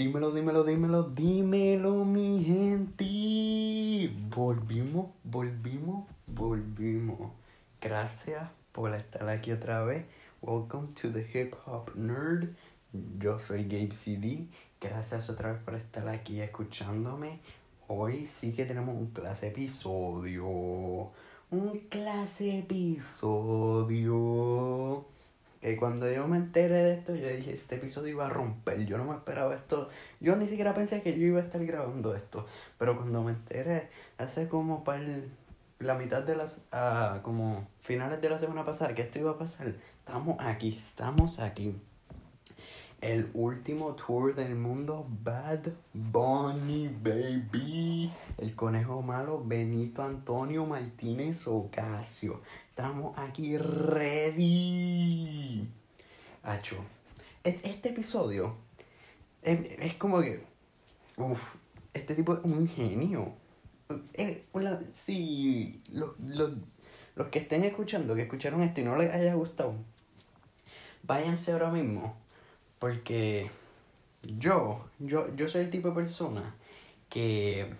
Dímelo, dímelo, dímelo, dímelo, mi gente. Volvimos, volvimos, volvimos. Gracias por estar aquí otra vez. Welcome to the Hip Hop Nerd. Yo soy Gabe CD. Gracias otra vez por estar aquí escuchándome. Hoy sí que tenemos un clase episodio. Un clase episodio. Que cuando yo me enteré de esto, yo dije, este episodio iba a romper. Yo no me esperaba esto. Yo ni siquiera pensé que yo iba a estar grabando esto. Pero cuando me enteré, hace como para la mitad de las... ah, como finales de la semana pasada, que esto iba a pasar. Estamos aquí, estamos aquí. El último tour del mundo, Bad Bunny Baby. El conejo malo, Benito Antonio Martínez Ocasio. Estamos aquí ready. Hacho. Es- Este episodio es, es como que. Uf, este tipo es un genio. Eh, una- si lo- lo- los que estén escuchando, que escucharon esto y no les haya gustado, váyanse ahora mismo. Porque yo, yo, yo soy el tipo de persona que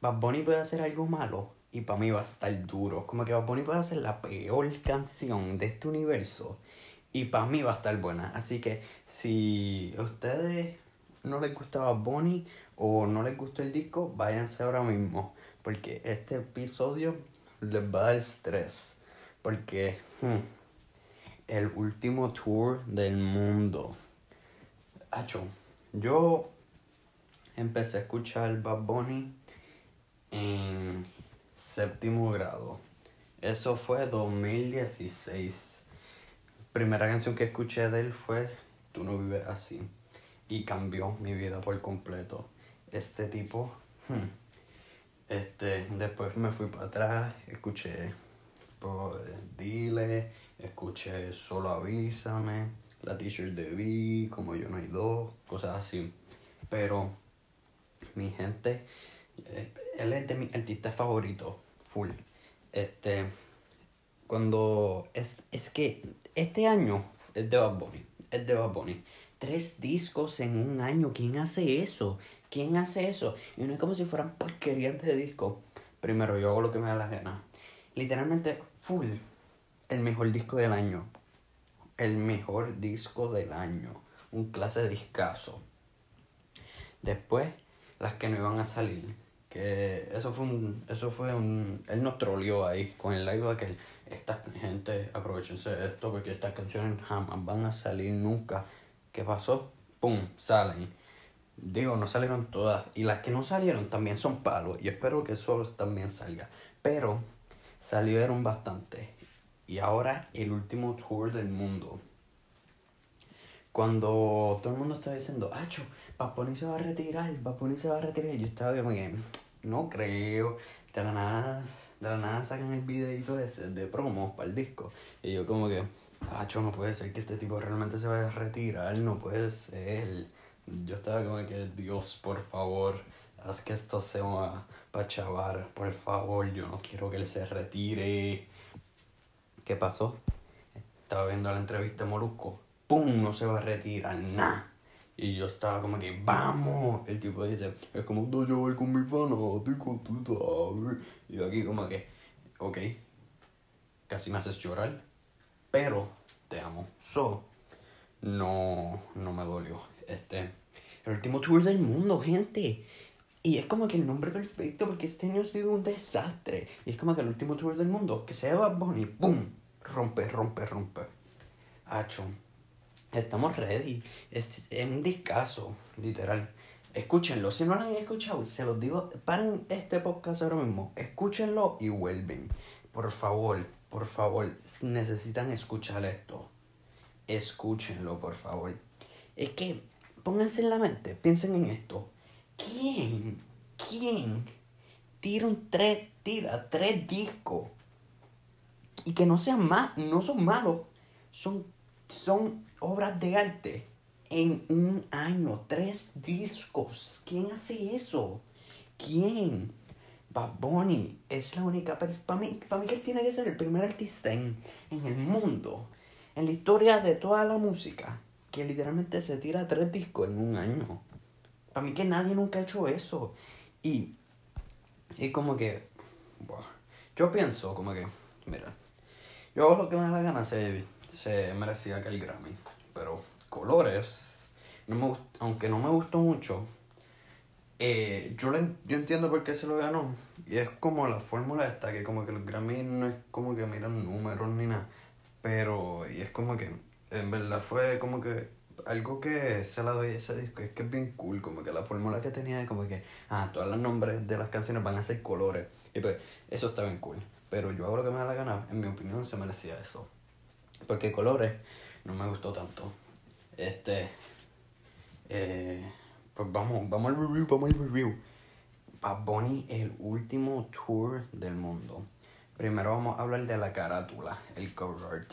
Bad Bunny puede hacer algo malo y para mí va a estar duro. Como que Bad Bunny puede hacer la peor canción de este universo y para mí va a estar buena. Así que si a ustedes no les gusta Bad Bunny o no les gustó el disco, váyanse ahora mismo. Porque este episodio les va a dar estrés. Porque hmm, el último tour del mundo. Acho, yo empecé a escuchar Bad Bunny en séptimo grado. Eso fue 2016. Primera canción que escuché de él fue Tú no vives así. Y cambió mi vida por completo. Este tipo. hmm, Este, después me fui para atrás, escuché por Dile, escuché Solo Avísame, la t-shirt de V, Como Yo No Hay Dos, cosas así. Pero, mi gente, eh, él es de mi artista favorito, full. Este, cuando, es, es que este año es de Bad Bunny, es de Bad Bunny. Tres discos en un año, ¿quién hace eso? ¿Quién hace eso? Y no es como si fueran porquerías de disco. Primero, yo hago lo que me da la gana. Literalmente, full, el mejor disco del año. El mejor disco del año. Un clase de discazo. Después, las que no iban a salir. Que eso fue un. Eso fue un. Él nos troleó ahí con el live aquel. Esta gente, aprovechense de esto porque estas canciones jamás van a salir nunca. ¿Qué pasó? ¡Pum! Salen. Digo, no salieron todas. Y las que no salieron también son palos. Y espero que eso también salga. Pero salieron bastante. Y ahora el último tour del mundo. Cuando todo el mundo estaba diciendo, Acho, Bunny se va a retirar, Bunny se va a retirar. Yo estaba como que, no creo. De la nada, de la nada sacan el videito ese de promo para el disco. Y yo como que, Acho, no puede ser que este tipo realmente se vaya a retirar, no puede ser. Yo estaba como que, Dios, por favor, haz que esto sea para chavar, por favor, yo no quiero que él se retire. ¿Qué pasó? Estaba viendo la entrevista de Molusco. ¡Pum! No se va a retirar, nada. Y yo estaba como que, ¡vamos! El tipo dice, es como yo voy con mi fanático, tú sabes. Y yo aquí como que, ok, casi me haces llorar, pero te amo. So, no, no me dolió. Este, el último tour del mundo, gente. Y es como que el nombre perfecto porque este año ha sido un desastre. Y es como que el último tour del mundo, que sea Bad Bunny, ¡boom! Rompe, rompe, rompe. Acho. Estamos ready. Es, es un discazo, literal. Escúchenlo. Si no lo han escuchado, se los digo. Paren este podcast ahora mismo. Escúchenlo y vuelven. Por favor, por favor. Necesitan escuchar esto. Escúchenlo, por favor. Es que, pónganse en la mente, piensen en esto. ¿Quién, quién tira un tres, tira tres discos? Y que no sean más, no son malos. Son, son obras de arte. En un año, tres discos. ¿Quién hace eso? ¿Quién? Bad Bunny es la única. Para mí, para mí que él tiene que ser el primer artista en, en el mundo, en la historia de toda la música, que literalmente se tira tres discos en un año. para mí que nadie nunca ha hecho eso. Y, y como que, yo pienso como que, mira, yo hago lo que me da la gana, se, se merecía que el Grammy, pero colores, no me, aunque no me gustó mucho, eh, yo, le, yo entiendo por qué se lo ganó. Y es como la fórmula esta, que como que los Grammy no es como que miran números ni nada. Pero, y es como que, en verdad fue como que algo que se la doy a ese disco, es que es bien cool, como que la fórmula que tenía es como que, ah, todos los nombres de las canciones van a ser colores. Y pues, eso está bien cool. Pero yo hago lo que me da la gana, en mi opinión se merecía eso. Porque colores no me gustó tanto. Este, eh, pues vamos, vamos al review, vamos al review. Bad Bunny el último tour del mundo. Primero vamos a hablar de la carátula, el cover art.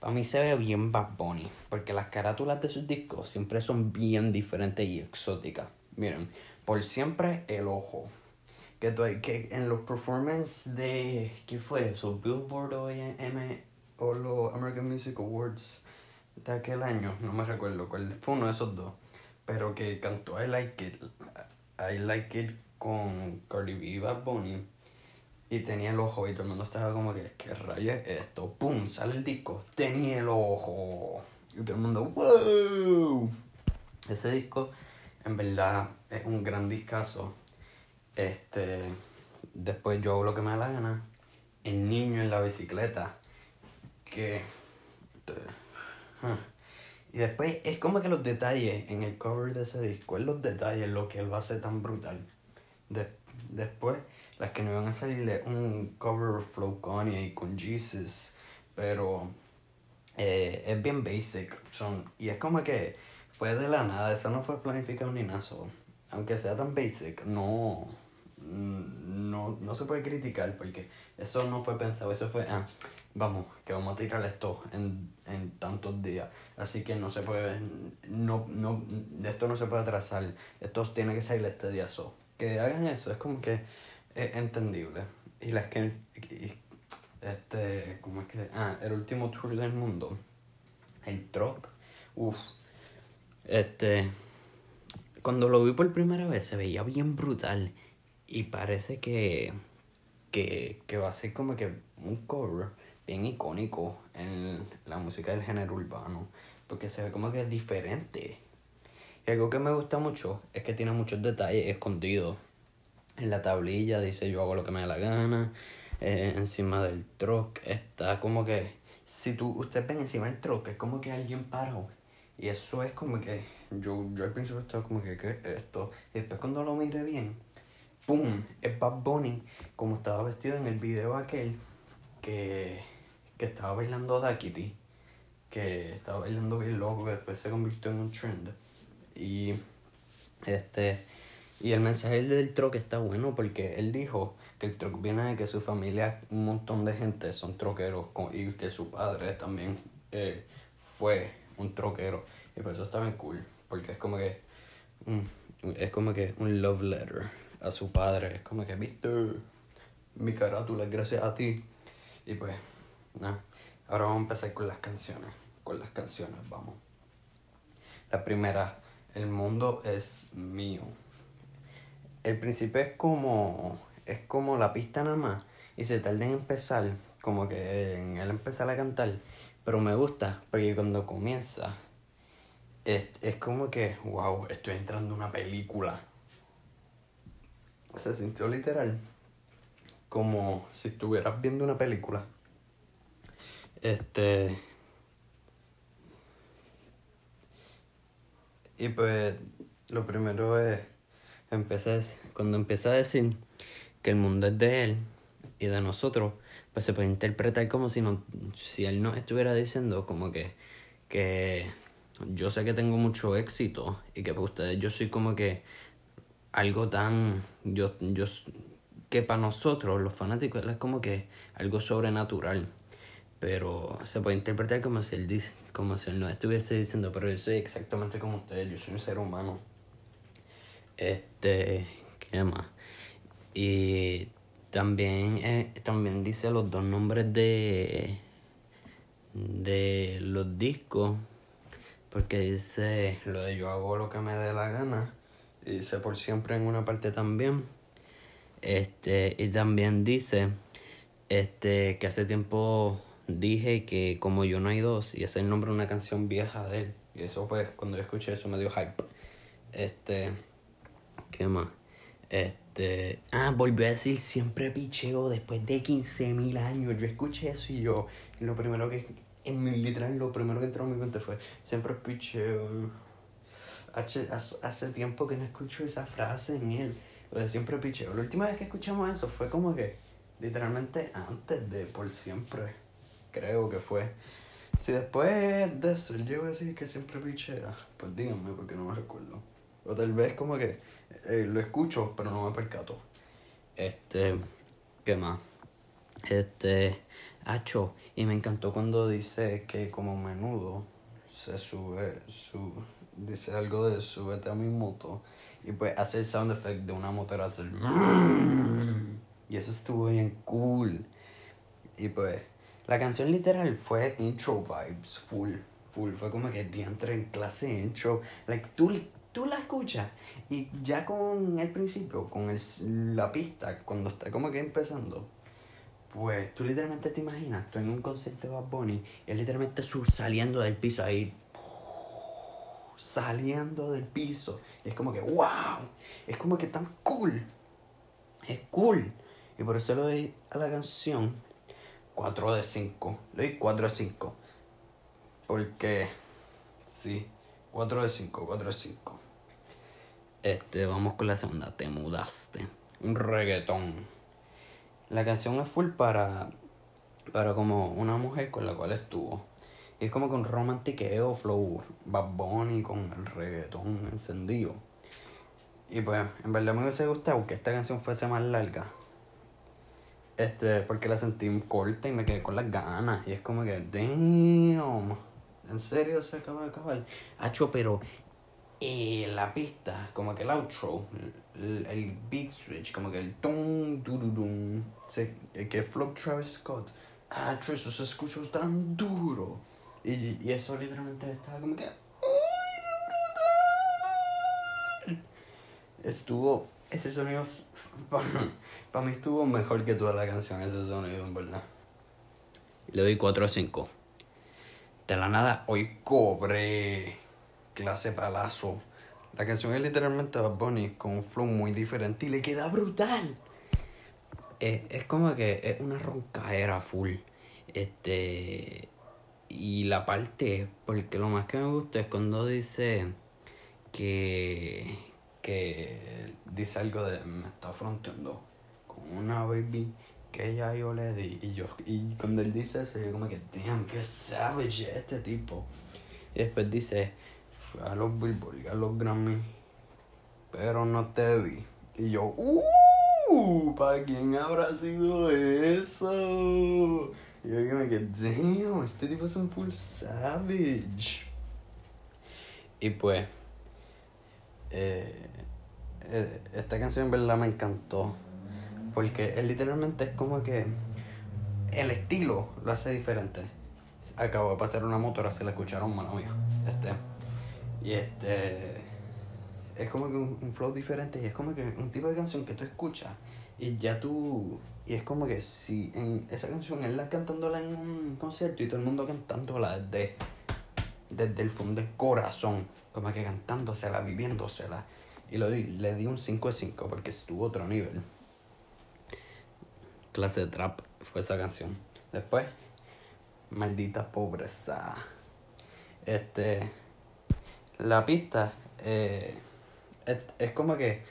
Para mí se ve bien Bad Bunny, porque las carátulas de sus discos siempre son bien diferentes y exóticas. Miren, por siempre el ojo. Que, que en los performances de. ¿Qué fue eso? Billboard o, M, o los American Music Awards de aquel año, no me recuerdo cuál fue uno de esos dos pero que cantó I Like It, I Like It con Cardi B y Bad Bunny. Y tenía el ojo y todo el mundo estaba como que, ¿qué rayo es esto? ¡Pum! Sale el disco. Tenía el ojo. Y todo el mundo, ¡wow! Ese disco, en verdad, es un gran discazo. Este, después yo hago lo que me da la gana. El niño en la bicicleta. Que... Y después es como que los detalles en el cover de ese disco, es los detalles lo que él va a hacer tan brutal. después, las que no iban a salir es un cover Flow Kanye con Jesus, pero eh, es bien basic. Son, y es como que fue de la nada, eso no fue planificado ni nada. aunque sea tan basic, no, no, se puede criticar porque eso no fue pensado, eso fue, ah, vamos, que vamos a tirar esto en, en tantos días. Así que no se puede, no, no, de esto no se puede atrasar. Esto tiene que salir este día. So, que hagan eso, es como que es entendible. Y las que, este, ¿cómo es que? Ah, el último tour del mundo. El truck. Uf. Este, cuando lo vi por primera vez se veía bien brutal. Y parece que, que, que va a ser como que un cover bien icónico en la música del género urbano, porque se ve como que es diferente. Y algo que me gusta mucho es que tiene muchos detalles escondidos. En la tablilla dice yo hago lo que me da la gana. Eh, encima del truck está como que, si tú, usted ven encima del truck, es como que alguien paró. Y eso es como que, yo, yo al principio estaba como que, ¿qué es esto? Y después cuando lo mire bien, ¡pum! Es Bad Bunny, como estaba vestido en el video aquel, que que estaba bailando Dakity, que estaba bailando bien loco, que después se convirtió en un trend. Y este y el mensaje del truck está bueno porque él dijo que el truck viene de que su familia, un montón de gente son troqueros y que su padre también eh, fue un troquero. Y por eso está bien cool, porque es como que es como que un love letter a su padre. Es como que, viste, mi carátula es gracias a ti. Y pues Ahora vamos a empezar con las canciones. Con las canciones, vamos. La primera, el mundo es mío. El principio es como. es como la pista nada más. Y se tarda en empezar. Como que en él empezar a cantar. Pero me gusta, porque cuando comienza. Es, es como que, wow, estoy entrando en una película. Se sintió literal. Como si estuvieras viendo una película. Este. Y pues lo primero es empecé, cuando empieza a decir que el mundo es de él y de nosotros, pues se puede interpretar como si no, si él nos estuviera diciendo como que, que yo sé que tengo mucho éxito y que para ustedes yo soy como que algo tan, yo, yo, que para nosotros los fanáticos es como que algo sobrenatural pero se puede interpretar como si él dice, como si él no estuviese diciendo, pero yo soy exactamente como ustedes, yo soy un ser humano. Este, ¿qué más? Y también, eh, también dice los dos nombres de, de los discos, porque dice lo de yo hago lo que me dé la gana dice por siempre en una parte también. Este, y también dice este que hace tiempo dije que como yo no hay dos, y ese es el nombre de una canción vieja de él. Y eso pues cuando yo escuché eso me dio hype. Este, ¿qué más? Este, ah, volvió a decir siempre picheo después de 15.000 años. Yo escuché eso y yo, lo primero que, en mi literal, lo primero que entró en mi mente fue siempre picheo. Hace, hace tiempo que no escucho esa frase en él. O de siempre picheo. La última vez que escuchamos eso fue como que, literalmente antes de por siempre. Creo que fue. Si después de eso él llegó a decir que siempre pichea, pues díganme porque no me recuerdo. O tal vez como que eh, lo escucho, pero no me percato. Este, ¿qué más? Este, Hacho, y me encantó cuando dice que como menudo se sube, su, dice algo de súbete a mi moto y pues hace el sound effect de una motora hacer y eso estuvo bien cool. Y pues la canción literal fue intro vibes, full, full, fue como que entré en clase intro, like tú tú la escuchas y ya con el principio, con el, la pista, cuando está como que empezando, pues tú literalmente te imaginas, tú en un concierto de Bad Bunny, y él literalmente saliendo del piso ahí, saliendo del piso, y es como que, wow, es como que tan cool, es cool, y por eso le doy a la canción 4 de 5, le doy 4 de 5, porque, sí, 4 de 5, 4 de 5. Este, vamos con la segunda. Te mudaste. Un reggaetón. La canción es full para. Para como una mujer con la cual estuvo. Y es como con romantiqueo, flow, Bad con el reggaetón encendido. Y pues, en verdad me hubiese gustado que esta canción fuese más larga. Este, porque la sentí corta y me quedé con las ganas. Y es como que, damn. En serio se acaba de acabar. Hacho, pero y la pista, como que el outro, el, el beat switch, como que el tum, dum, el que flow Travis Scott, ah, eso se escuchó tan duro. Y, y eso literalmente estaba como que, Estuvo, ese sonido, para mí estuvo mejor que toda la canción, ese sonido, en verdad. Le doy 4 a 5. De la nada, hoy cobre clase palazo. La canción es literalmente Bad Bunny con un flow muy diferente y le queda brutal. Es, como que es una roncaera full. Este. Y la parte, porque lo más que me gusta es cuando dice que. que dice algo de me está fronteando con una baby que ella yo le di. Y yo, y cuando él dice eso, yo como que, damn, qué savage este tipo. Y después dice, a los Billboard a los Grammy, pero no te vi. Y yo, ¡uh! ¿Para quién habrá sido eso? Y yo que me quedé, damn, este tipo es un full savage. Y pues, eh, eh, esta canción en verdad me encantó. Porque él literalmente es como que el estilo lo hace diferente. Acabo de pasar una motora, se la escucharon, mano mía. Este. Y este. Es como que un, flow diferente y es como que un tipo de canción que tú escuchas y ya tú. Y es como que si en esa canción él la cantándola en un concierto y todo el mundo cantándola desde, desde el fondo del corazón, como que cantándosela, viviéndosela. Y lo, le di un 5 de 5 porque estuvo otro nivel. Clase de trap fue esa canción. Después, maldita pobreza. Este la pista eh, es, como que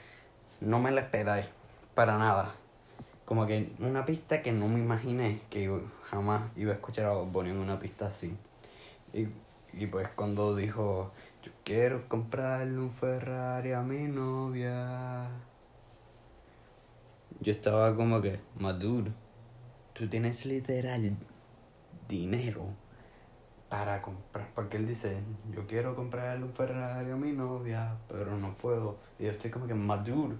no me la esperáis para nada. Como que una pista que no me imaginé que jamás iba a escuchar a Bob en una pista así. Y, y pues cuando dijo, yo quiero comprarle un Ferrari a mi novia. Yo estaba como que, maduro, tú tienes literal dinero para comprar, porque él dice, yo quiero comprarle un Ferrari a mi novia, pero no puedo. Y yo estoy como que maduro.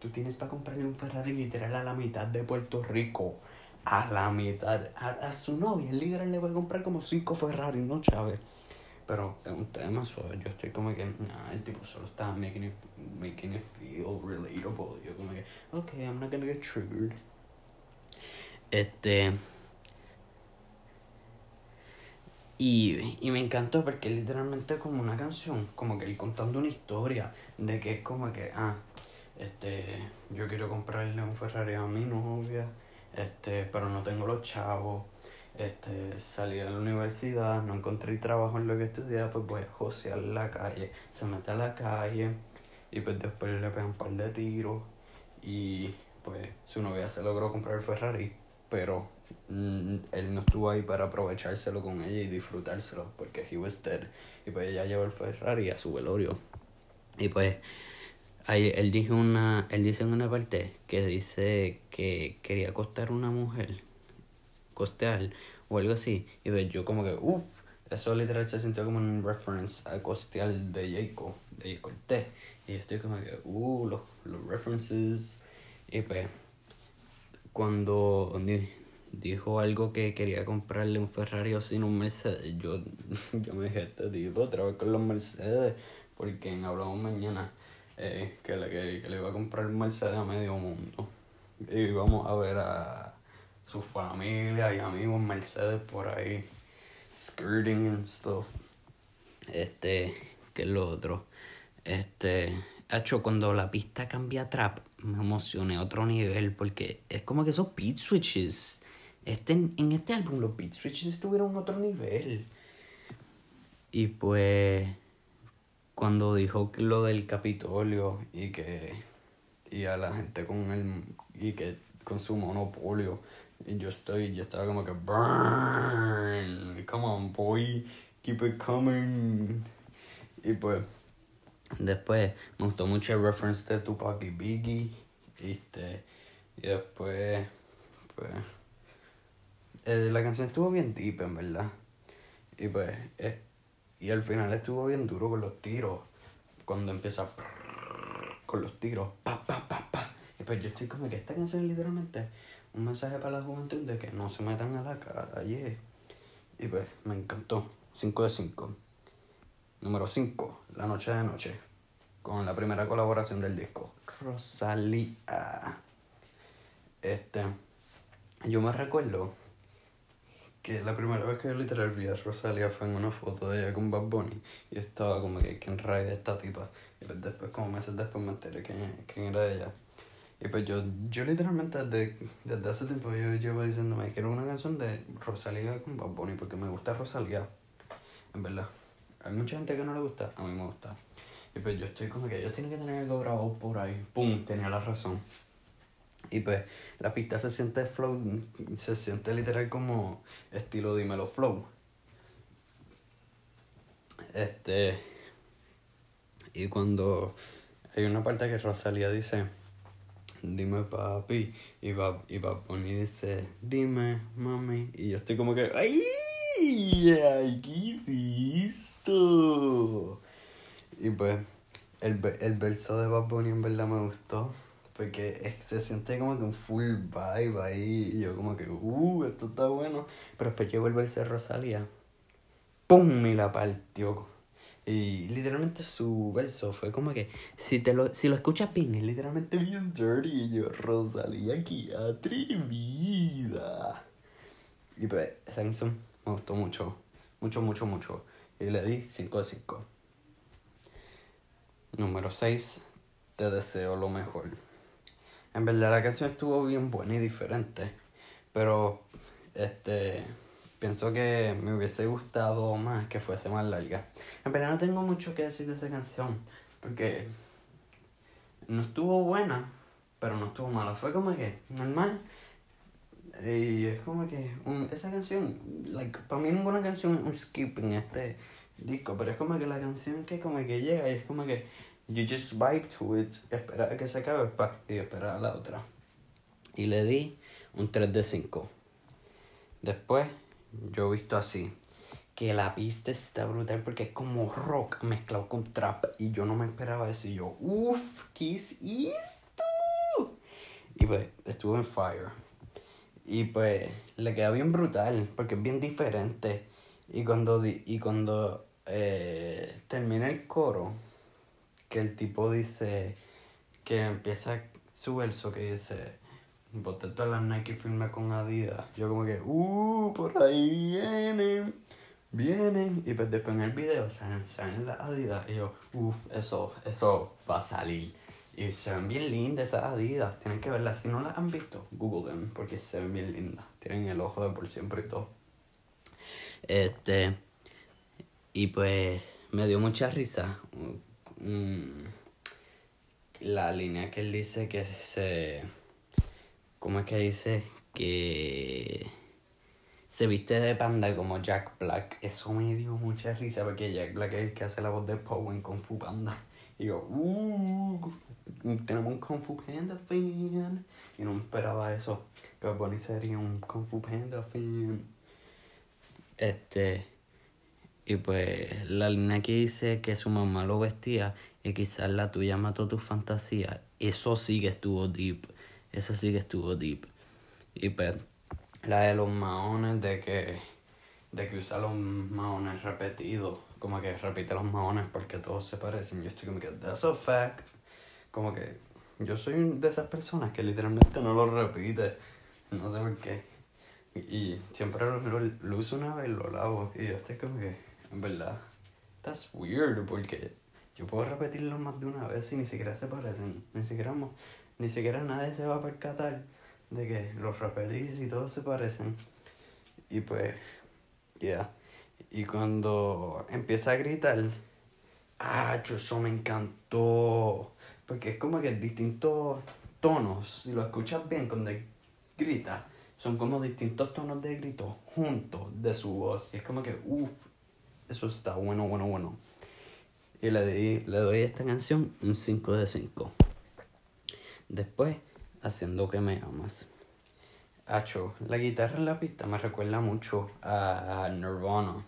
Tú tienes para comprarle un Ferrari literal a la mitad de Puerto Rico. A la mitad. A, su novia, literal le voy a comprar como cinco Ferrari, ¿no, Chávez? pero es un tema suave. Yo estoy como que, nah, el tipo solo está making it, making it feel relatable. Yo como que, ok, I'm not gonna get triggered. Este. Y, y me encantó porque literalmente como una canción, como que él contando una historia de que es como que, ah, este, yo quiero comprarle un Ferrari a mi novia, este, pero no tengo los chavos, este, salí de la universidad, no encontré trabajo en lo que estudiaba, pues voy a josear la calle, se mete a la calle y pues después le pegan un par de tiros y pues su novia se logró comprar el Ferrari, pero Mm, él no estuvo ahí para aprovechárselo con ella y disfrutárselo porque he was dead y pues ella llevó el Ferrari a su velorio. Y pues ahí él dijo una él dice en una parte que dice que quería costar una mujer costear o algo así. Y pues yo como que uff eso literal se sintió como un reference a costear de Jacob de Jacob y yo estoy como que uh los, los references y pues cuando dijo algo que quería comprarle un Ferrari o sin un Mercedes, yo, yo me dije, este tipo vez con los Mercedes, porque en Hablamos Mañana que, le, que, le iba a comprar un Mercedes a medio mundo. Y vamos a ver a su familia y amigos Mercedes por ahí, skirting and stuff. Este, que es lo otro. Este, hecho cuando la pista cambia trap, me emocioné a otro nivel porque es como que esos beat switches este, en este álbum los beat switches estuvieron a otro nivel. Y pues cuando dijo lo del Capitolio y que y a la gente con el y que con su monopolio. Y yo estoy yo estaba como que burn come on boy keep it coming y pues después me gustó mucho el reference de Tupac y Biggie este y después pues eh, la canción estuvo bien deep, en verdad. Y pues, eh, y al final estuvo bien duro con los tiros. Cuando empieza con los tiros, pa, pa, pa, pa. Y pues yo estoy como que esta canción es literalmente un mensaje para la juventud de que no se metan a la calle. Y pues me encantó. 5 de 5. Número 5, La Noche de Noche. Con la primera colaboración del disco. Rosalía. Este. Yo me recuerdo que la primera vez que yo literal vi a Rosalía fue en una foto de ella con Bad Bunny y estaba como que quién raya esta tipa y pues después como meses después me enteré quién, quién era ella. Y pues yo, yo literalmente desde, desde hace tiempo yo llevo diciéndome quiero una canción de Rosalía con Bad Bunny porque me gusta Rosalía en verdad hay mucha gente que no le gusta a mí me gusta. Y pues yo estoy como que ellos tienen que tener algo grabado por ahí pum tenía la razón y pues la pista se siente flow, se siente literal como estilo dímelo flow. Este. Y cuando hay una parte que Rosalía dice, dime papi, y va, y y dice, dime mami, y yo estoy como que, ¡ay! ¡Ay, qué listo! Y pues, el, el verso de Bad Bunny en verdad me gustó. Porque se siente como que un full vibe ahí. Y yo como que, uh, esto está bueno. Pero después llegó el verso de Rosalía. ¡Pum! Y la partió. Y literalmente su verso fue como que, si, te lo, si lo escuchas bien, es literalmente bien dirty. Y yo, Rosalía, aquí atrevida. Y pues, canción me gustó mucho. Mucho, mucho, mucho. Y le di 5 de 5. Número 6. Te deseo lo mejor. En verdad la canción estuvo bien buena y diferente. Pero este pienso que me hubiese gustado más que fuese más larga. En verdad no tengo mucho que decir de esa canción. Porque no estuvo buena, pero no estuvo mala. Fue como que normal. Y es como que esa canción, like, para mí ninguna canción un skip en este disco, pero es como que la canción que como que llega y es como que You just vibe to it, espera a que se acabe y espera a la otra. Y le di un 3 de 5. Después, yo he visto así. Que la pista está brutal porque es como rock mezclado con trap. Y yo no me esperaba eso. Yo, uff, ¿qué es esto? Y pues, estuvo en fire. Y pues, le queda bien brutal porque es bien diferente. Y cuando, y cuando eh, el coro que el tipo dice que empieza su verso que dice boté todas las Nike firme con Adidas. Yo como que, uh, por ahí vienen, vienen. Y pues después en el video salen, salen las Adidas. Y yo, uff, eso, eso va a salir. Y se ven bien lindas esas Adidas. Tienen que verlas. Si no las han visto, google them. Porque se ven bien lindas. Tienen el ojo de por siempre y todo. Este. Y pues me dio mucha risa. Mm, la línea que él dice que se ¿Cómo es que dice? Que se viste de panda como Jack Black. Eso me dio mucha risa porque Jack Black es el que hace la voz de Poe en Kung Fu Panda. Y yo, uh, tenemos un Kung Fu Panda fan. Y no me esperaba eso. Que Bonnie sería un Kung Fu Panda fan. Este. Y pues la línea que dice que su mamá lo vestía y quizás la tuya mató tu fantasía. Eso sí que estuvo deep. Eso sí que estuvo deep. Y pues, la de los maones, de que, de que usa los maones repetidos. Como que repite los maones porque todos se parecen. Yo estoy como que, that's a fact. Como que yo soy de esas personas que literalmente no lo repite. No sé por qué. Y siempre lo, lo, uso una vez y lo lavo. Y yo estoy como que, en verdad, that's weird porque yo puedo repetirlo más de una vez y ni siquiera se parecen. Ni siquiera ni siquiera nadie se va a percatar de que los repetís y todos se parecen. Y pues, ya. Y cuando empieza a gritar, ah, eso me encantó. Porque es como que distintos tonos, si lo escuchas bien cuando grita, son como distintos tonos de grito juntos de su voz. Y es como que, uff, eso está bueno, bueno, bueno. Y le, di, le doy a esta canción un 5 de 5. Después, haciendo que me amas. Hacho, la guitarra en la pista me recuerda mucho a, Nirvana,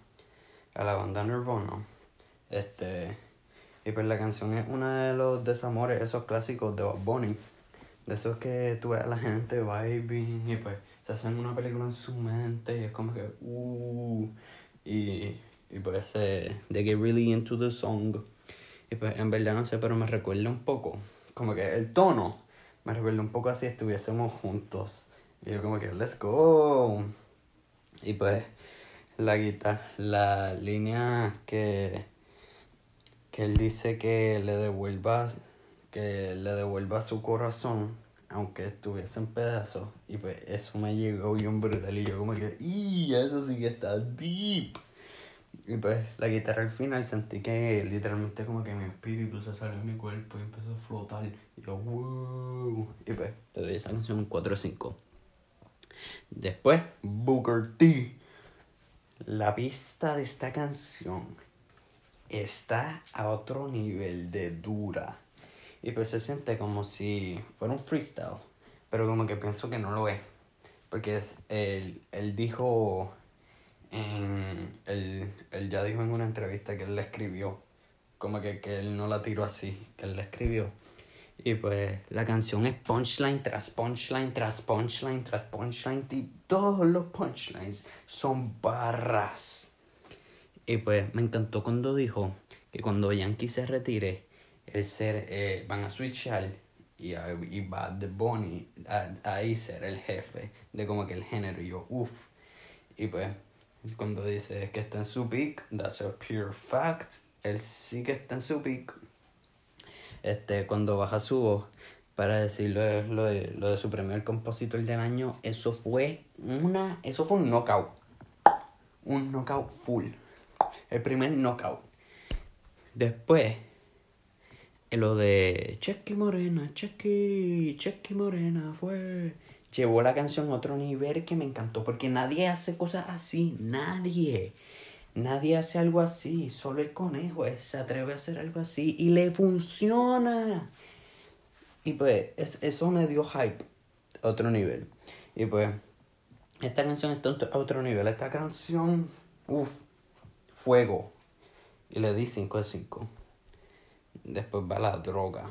a la banda Nirvana. Este, y pues la canción es uno de los desamores, esos clásicos de Bob Bunny. De esos que tú ves a la gente vibing y pues se hacen una película en su mente y es como que, uh, y, y pues eh, they get really into the song. Y pues en verdad no sé, pero me recuerda un poco, como que el tono me recuerda un poco así estuviésemos juntos. Y yo como que, let's go. Y pues la guitarra, la línea que, que él dice que le devuelva, que le devuelva su corazón, aunque estuviese en pedazos. Y pues eso me llegó bien brutal. Y yo como que, y eso sí que está deep. Y pues la guitarra al final sentí que literalmente como que mi espíritu se salió de mi cuerpo y empezó a flotar. Y yo, wow. Y pues le doy esa canción un 4 o 5. Después, Booker T. La pista de esta canción está a otro nivel de dura. Y pues se siente como si fuera un freestyle. Pero como que pienso que no lo es. Porque es, él, él dijo en, él, ya dijo en una entrevista que él la escribió, como que, que él no la tiró así, que él la escribió. Y pues la canción es punchline tras punchline tras punchline tras punchline y todos los punchlines son barras. Y pues me encantó cuando dijo que cuando Yankee se retire, el ser, eh, van a switchar y, y va The Bonnie a, ahí ser el jefe de como que el género. Y yo, uff. Y pues cuando dice que está en su peak, that's a pure fact. Él sí que está en su peak. Este, cuando baja su voz para decirlo lo de, lo de su primer compositor del año, eso fue una, eso fue un knockout. Un knockout full. El primer knockout. Después, lo de Checky Morena, Checky, Checky Morena fue llevó la canción a otro nivel que me encantó, porque nadie hace cosas así, nadie. Nadie hace algo así, solo el conejo se atreve a hacer algo así y le funciona. Y pues eso me dio hype a otro nivel. Y pues esta canción está a otro nivel. Esta canción, uff, fuego. Y le di 5 de 5. Después va la droga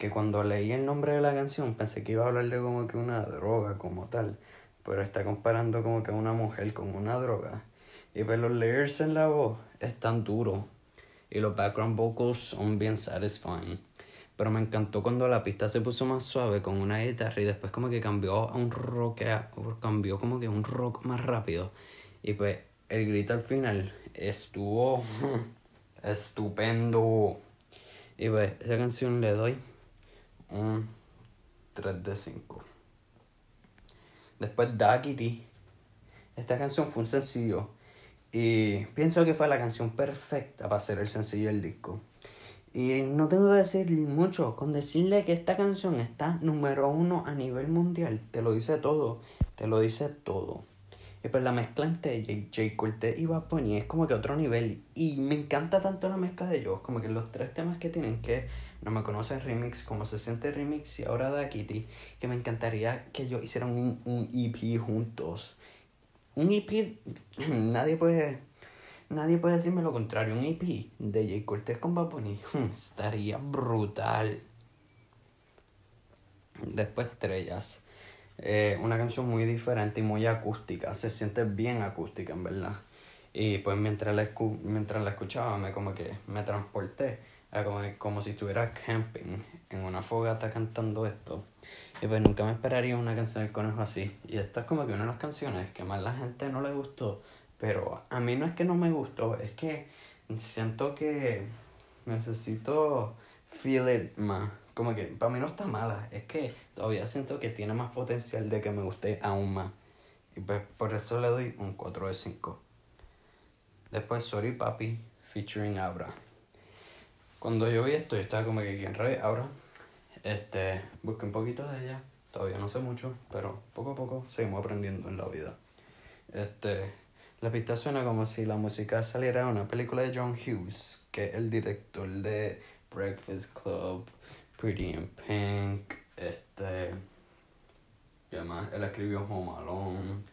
que cuando leí el nombre de la canción pensé que iba a hablar de como que una droga como tal, pero está comparando como que una mujer con una droga. Y pues los layers en la voz están duros y los background vocals son bien satisfying. Pero me encantó cuando la pista se puso más suave con una guitarra y después como que cambió a un rock, cambió como que un rock más rápido. Y pues el grito al final estuvo estupendo. Y pues esa canción le doy un 3 de 5. Después Duckity. Esta canción fue un sencillo. Y pienso que fue la canción perfecta para hacer el sencillo del disco. Y no tengo que decir mucho, con decirle que esta canción está número uno a nivel mundial, te lo dice todo, te lo dice todo. Y pues la mezcla entre J. Cortez y Bad Bunny es como que otro nivel. Y me encanta tanto la mezcla de ellos, como que los tres temas que tienen, que no me conocen remix, como se siente remix y ahora da Kitty, que me encantaría que ellos hicieran un, un EP juntos. Un EP, nadie puede Nadie puede decirme lo contrario. Un EP de J. Cortez con Bad estaría brutal. Después Estrellas. Eh, una canción muy diferente y muy acústica. Se siente bien acústica, en verdad. Y pues mientras la, mientras la escuchaba, me como que me transporté. Como, como si estuviera camping en una fogata cantando esto. Y pues nunca me esperaría una canción del conejo así. Y esta es como que una de las canciones que más la gente no le gustó pero a mí no es que no me gustó, es que siento que necesito feel it más. Como que para mí no está mala, es que todavía siento que tiene más potencial de que me guste aún más. Y pues por eso le doy un 4 de 5. Después Sorry Papi featuring Abra. Cuando yo vi esto, yo estaba como que quién rabe Abra. Este, busqué un poquito de ella. Todavía no sé mucho, pero poco a poco seguimos aprendiendo en la vida. Este, la pista suena como si la música saliera de una película de John Hughes, que es el director de Breakfast Club, Pretty in Pink, este. ¿Qué más? Él escribió Home Alone,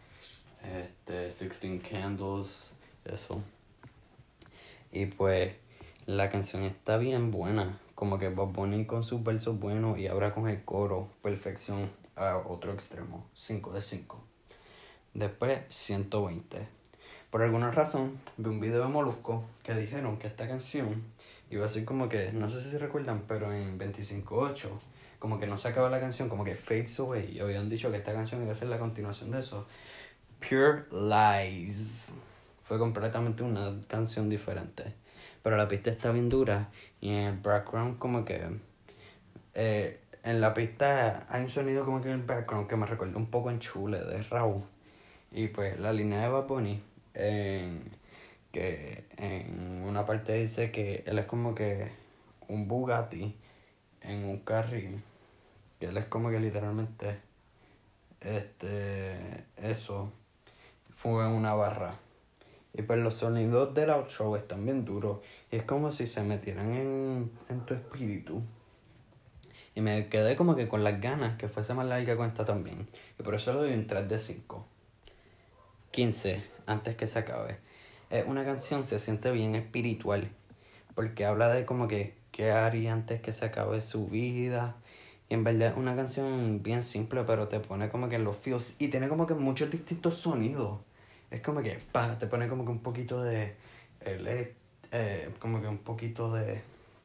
este, Sixteen Candles, eso. Y pues la canción está bien buena, como que va Bunny con sus versos buenos y ahora con el coro, perfección a otro extremo, 5 de 5. Después 120. Por alguna razón, vi un video de Molusco que dijeron que esta canción iba a ser como que, no sé si se recuerdan, pero en 25.8, como que no se acaba la canción, como que fades away. Y habían dicho que esta canción iba a ser la continuación de eso. Pure Lies. Fue completamente una canción diferente. Pero la pista está bien dura y en el background como que... Eh, en la pista hay un sonido como que en el background que me recuerda un poco en Chule de Raúl. Y pues la línea de en que en una parte dice que él es como que un Bugatti en un carril que él es como que literalmente este eso fue una barra y pues los sonidos del outro están bien duros y es como si se metieran en, en tu espíritu y me quedé como que con las ganas que fuese más larga con esta también y por eso le doy un 3 de 5 15 antes que se acabe. Es una canción, se siente bien espiritual, porque habla de como que qué haría antes que se acabe su vida. Y en verdad es una canción bien simple, pero te pone como que en los feels y tiene como que muchos distintos sonidos. Es como que, pa, te pone como que un poquito de, eh, como que un poquito de,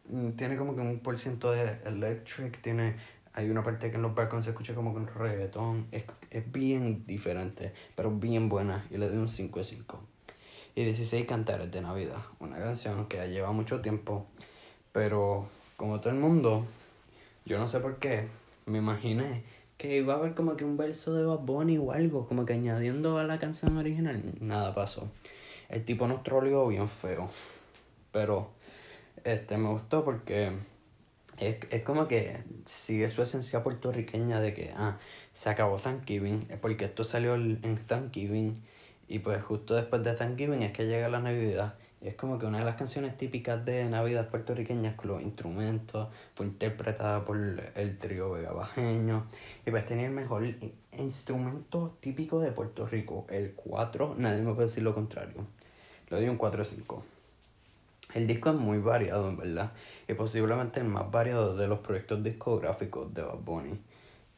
mm, tiene como que un por ciento de electric, tiene hay una parte que en los balcones se escucha como con reggaetón. Es, es bien diferente, pero bien buena. Y le doy un 5 de 5. Y 16 Cantares de Navidad. Una canción que ya lleva mucho tiempo. Pero como todo el mundo, yo no sé por qué, me imaginé que iba a haber como que un verso de Bad Bunny o algo, como que añadiendo a la canción original. Nada pasó. El tipo nos troleó bien feo. Pero este me gustó porque es, es como que sigue su esencia puertorriqueña de que, ah, se acabó Thanksgiving, porque esto salió en Thanksgiving, y pues justo después de Thanksgiving es que llega la Navidad. Y es como que una de las canciones típicas de Navidad puertorriqueñas con los instrumentos, fue interpretada por el trío Vega Bajeño, y pues tenía el mejor instrumento típico de Puerto Rico, el 4, nadie me puede decir lo contrario. Le doy un 4 5. El disco es muy variado, en verdad, y posiblemente el más variado de los proyectos discográficos de Bad Bunny.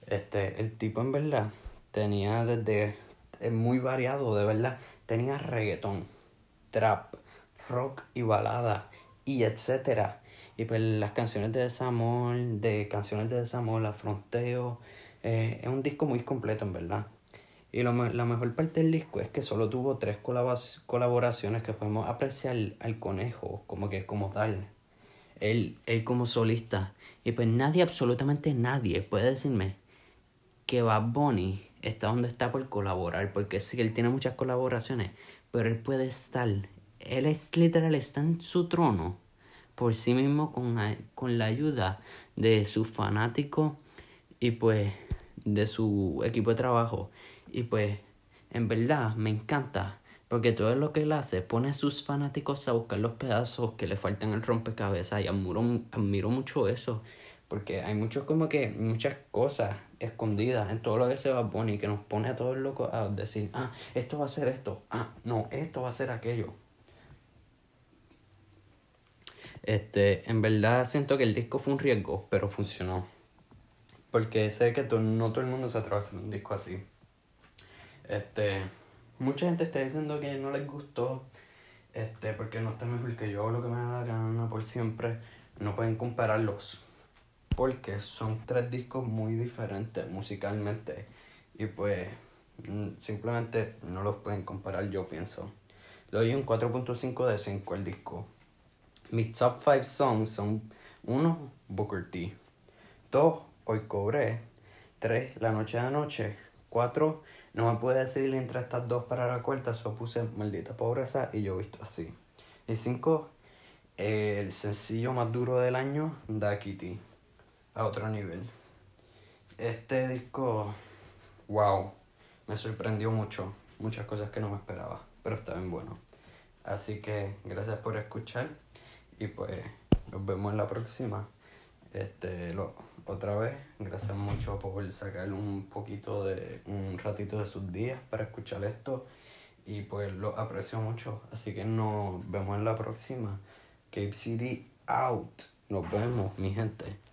Este, el tipo en verdad tenía desde, es muy variado, de verdad, tenía reggaetón, trap, rock y balada y etcétera. Y pues las canciones de desamor, de canciones de desamor, la fronteo, eh, es un disco muy completo en verdad. Y lo, la mejor parte del disco es que solo tuvo tres colaboraciones que podemos apreciar al conejo, como que como tal. Él, él como solista. Y pues nadie, absolutamente nadie puede decirme que Bad Bunny está donde está por colaborar. Porque sí, él tiene muchas colaboraciones. Pero él puede estar. Él es literal, está en su trono por sí mismo con, con la ayuda de sus fanáticos y pues de su equipo de trabajo. Y pues, en verdad, me encanta. Porque todo lo que él hace pone a sus fanáticos a buscar los pedazos que le faltan al rompecabezas. Y admiro, admiro mucho eso. Porque hay muchos como que muchas cosas escondidas en todo lo que se va a y que nos pone a todos locos a decir, ah, esto va a ser esto, ah, no, esto va a ser aquello. Este, en verdad siento que el disco fue un riesgo, pero funcionó. Porque sé que no todo el mundo se atreve a hacer un disco así. Este, mucha gente está diciendo que no les gustó, este, porque no está mejor que yo, lo que me da la gana por siempre. No pueden compararlos, porque son tres discos muy diferentes musicalmente. Y pues, mm, simplemente no los pueden comparar, yo pienso. Le doy un 4.5 de 5 el disco. Mis top 5 songs son 1. Booker T 2. Hoy cobré 3. La noche de anoche 4. No me pude decidir entre estas dos para la cuarta, solo puse maldita pobreza y yo visto así. Y cinco, el sencillo más duro del año, Da Kitty, a otro nivel. Este disco, wow, me sorprendió mucho, muchas cosas que no me esperaba, pero está bien bueno. Así que gracias por escuchar y pues nos vemos en la próxima. Este, lo, otra vez, gracias mucho por sacar un poquito de, un ratito de sus días para escuchar esto y pues lo aprecio mucho. Así que nos vemos en la próxima. Cape City out. Nos vemos, mi gente.